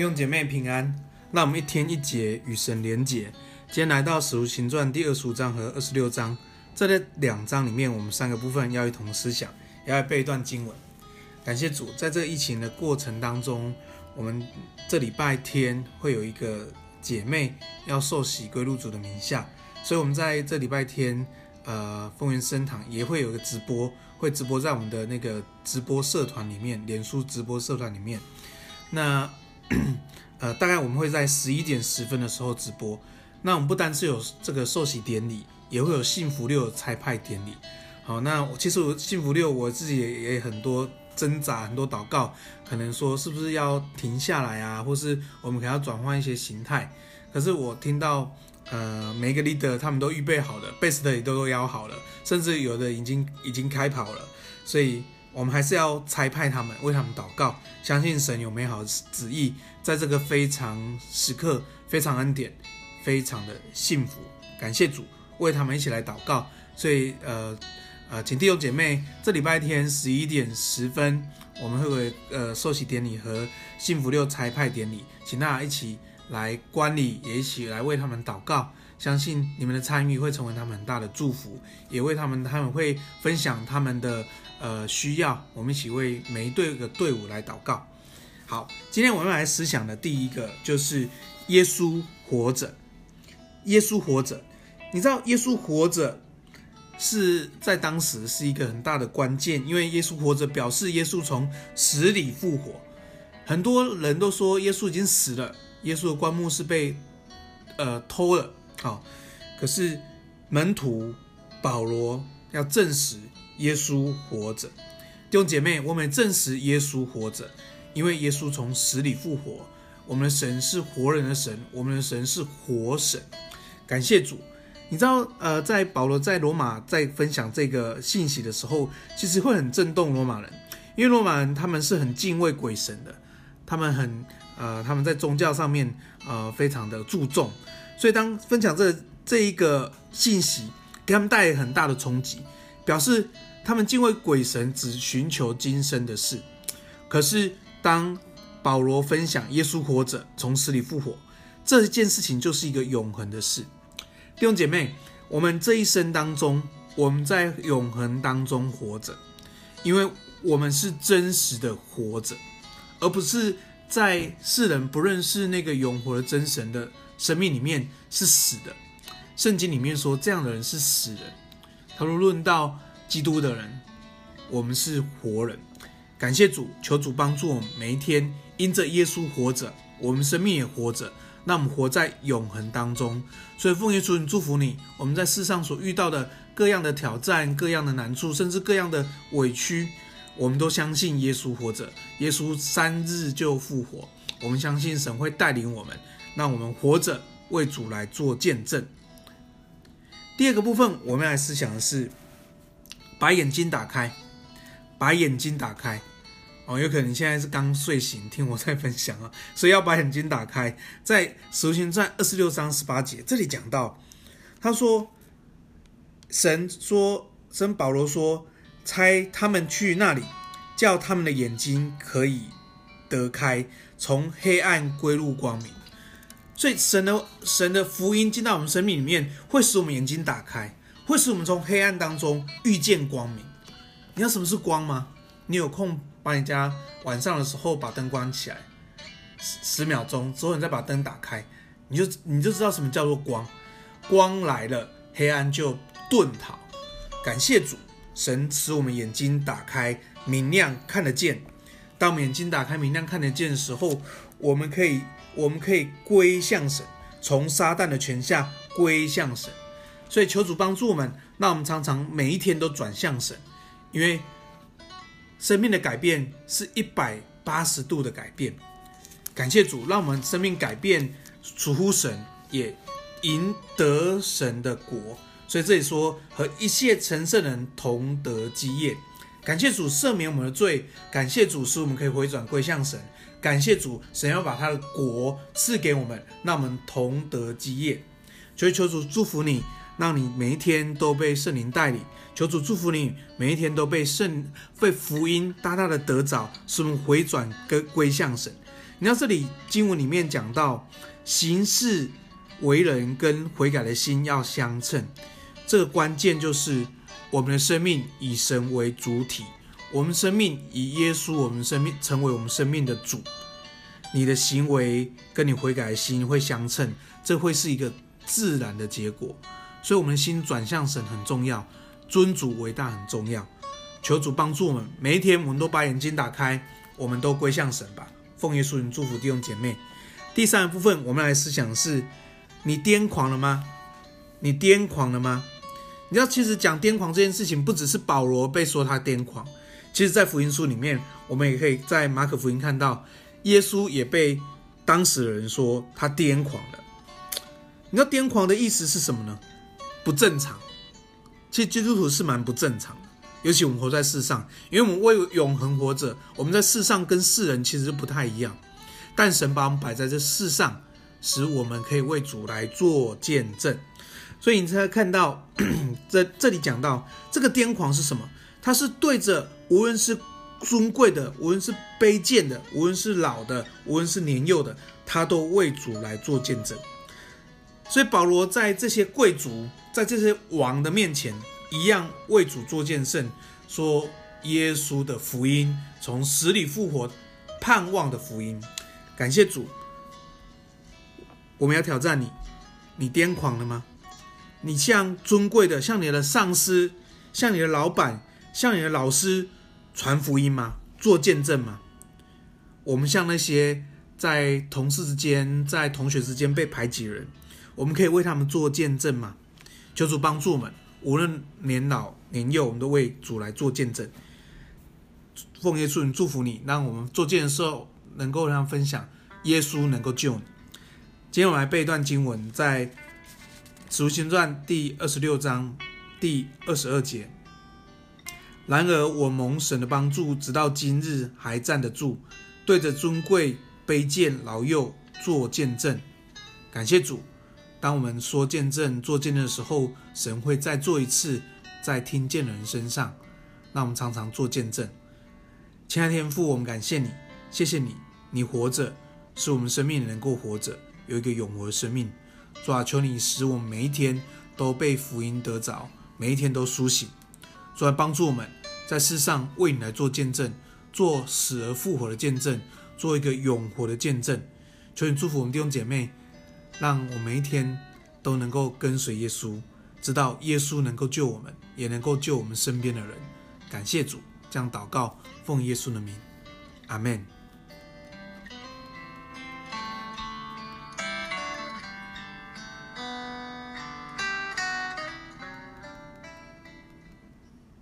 弟兄姐妹平安，让我们一天一节与神连结。今天来到《使徒行传》第二十五章和二十六章，这两章里面，我们三个部分要一同思想，要背一段经文。感谢主，在这个疫情的过程当中，我们这礼拜天会有一个姐妹要受洗归入主的名下，所以我们在这礼拜天，呃，丰原圣堂也会有一个直播，会直播在我们的那个直播社团里面，脸书直播社团里面。那呃，大概我们会在十一点十分的时候直播。那我们不单是有这个受洗典礼，也会有幸福六的拆派典礼。好，那其实我幸福六我自己也也很多挣扎，很多祷告，可能说是不是要停下来啊，或是我们可能要转换一些形态。可是我听到呃，每个 leader 他们都预备好了，best 也都邀好了，甚至有的已经已经开跑了，所以。我们还是要差派他们，为他们祷告，相信神有美好的旨意，在这个非常时刻，非常恩典，非常的幸福。感谢主，为他们一起来祷告。所以，呃呃，请弟兄姐妹，这礼拜天十一点十分，我们会有呃受洗典礼和幸福六差派典礼，请大家一起来观礼，也一起来为他们祷告。相信你们的参与会成为他们很大的祝福，也为他们，他们会分享他们的。呃，需要我们一起为每一队的队伍来祷告。好，今天我们来思想的第一个就是耶稣活着。耶稣活着，你知道耶稣活着是在当时是一个很大的关键，因为耶稣活着表示耶稣从死里复活。很多人都说耶稣已经死了，耶稣的棺木是被呃偷了。好，可是门徒保罗要证实。耶稣活着，弟兄姐妹，我们证实耶稣活着，因为耶稣从死里复活。我们的神是活人的神，我们的神是活神。感谢主。你知道，呃，在保罗在罗马在分享这个信息的时候，其实会很震动罗马人，因为罗马人他们是很敬畏鬼神的，他们很呃，他们在宗教上面呃非常的注重，所以当分享这这一个信息，给他们带来很大的冲击，表示。他们敬畏鬼神，只寻求今生的事。可是，当保罗分享耶稣活着，从死里复活，这一件事情就是一个永恒的事。弟兄姐妹，我们这一生当中，我们在永恒当中活着，因为我们是真实的活着，而不是在世人不认识那个永活的真神的生命里面是死的。圣经里面说，这样的人是死人。他说，论到。基督的人，我们是活人。感谢主，求主帮助我们每一天，因着耶稣活着，我们生命也活着，那我们活在永恒当中。所以奉耶稣祝福你，我们在世上所遇到的各样的挑战、各样的难处，甚至各样的委屈，我们都相信耶稣活着。耶稣三日就复活，我们相信神会带领我们，让我们活着为主来做见证。第二个部分，我们来思想的是。把眼睛打开，把眼睛打开，哦，有可能你现在是刚睡醒，听我在分享啊，所以要把眼睛打开。在《使徒行传》二十六章十八节，这里讲到，他说，神说，神保罗说，差他们去那里，叫他们的眼睛可以得开，从黑暗归入光明。所以神的神的福音进到我们生命里面，会使我们眼睛打开。会使我们从黑暗当中遇见光明。你知道什么是光吗？你有空把你家晚上的时候把灯关起来，十十秒钟之后你再把灯打开，你就你就知道什么叫做光。光来了，黑暗就遁逃。感谢主，神使我们眼睛打开，明亮看得见。当我们眼睛打开，明亮看得见的时候，我们可以我们可以归向神，从撒旦的权下归向神。所以求主帮助我们，让我们常常每一天都转向神，因为生命的改变是一百八十度的改变。感谢主，让我们生命改变，属乎神，也赢得神的国。所以这里说和一切成圣人同得基业。感谢主赦免我们的罪，感谢主使我们可以回转归向神。感谢主，神要把他的国赐给我们，让我们同得基业。所以求主祝福你。让你每一天都被圣灵带领，求主祝福你，每一天都被圣被福音大大的得着，使我们回转跟归向神。你知道这里经文里面讲到，行事为人跟悔改的心要相称，这个关键就是我们的生命以神为主体，我们生命以耶稣，我们生命成为我们生命的主。你的行为跟你悔改的心会相称，这会是一个自然的结果。所以，我们的心转向神很重要，尊主伟大很重要。求主帮助我们，每一天我们都把眼睛打开，我们都归向神吧。奉耶稣名祝福弟兄姐妹。第三部分，我们来思想是：你癫狂了吗？你癫狂了吗？你知道，其实讲癫狂这件事情，不只是保罗被说他癫狂，其实在福音书里面，我们也可以在马可福音看到。耶稣也被当时的人说他癫狂了。你知道癫狂的意思是什么呢？不正常。其实基督徒是蛮不正常的，尤其我们活在世上，因为我们为永恒活着。我们在世上跟世人其实不太一样，但神把我们摆在这世上，使我们可以为主来做见证。所以你才看到 这这里讲到这个癫狂是什么？他是对着无论是。尊贵的，无论是卑贱的，无论是老的，无论是年幼的，他都为主来做见证。所以保罗在这些贵族，在这些王的面前，一样为主做见证，说耶稣的福音从死里复活，盼望的福音。感谢主，我们要挑战你，你癫狂了吗？你向尊贵的，像你的上司，像你的老板，像你的老师。传福音吗？做见证吗？我们像那些在同事之间、在同学之间被排挤的人，我们可以为他们做见证吗？求主帮助我们，无论年老年幼，我们都为主来做见证。奉耶稣祝福你，让我们做见证的时候，能够让分享耶稣能够救你。今天我们来背一段经文，在《使徒行传》第二十六章第二十二节。然而，我蒙神的帮助，直到今日还站得住，对着尊贵、卑贱、老幼做见证。感谢主，当我们说见证、做见证的时候，神会再做一次，在听见的人身上。那我们常常做见证。亲爱的天父，我们感谢你，谢谢你，你活着，使我们生命能够活着，有一个永活的生命。主啊，求你使我们每一天都被福音得着，每一天都苏醒。主啊，帮助我们。在世上为你来做见证，做死而复活的见证，做一个永活的见证。求你祝福我们弟兄姐妹，让我每一天都能够跟随耶稣，知道耶稣能够救我们，也能够救我们身边的人。感谢主，这样祷告，奉耶稣的名，阿门。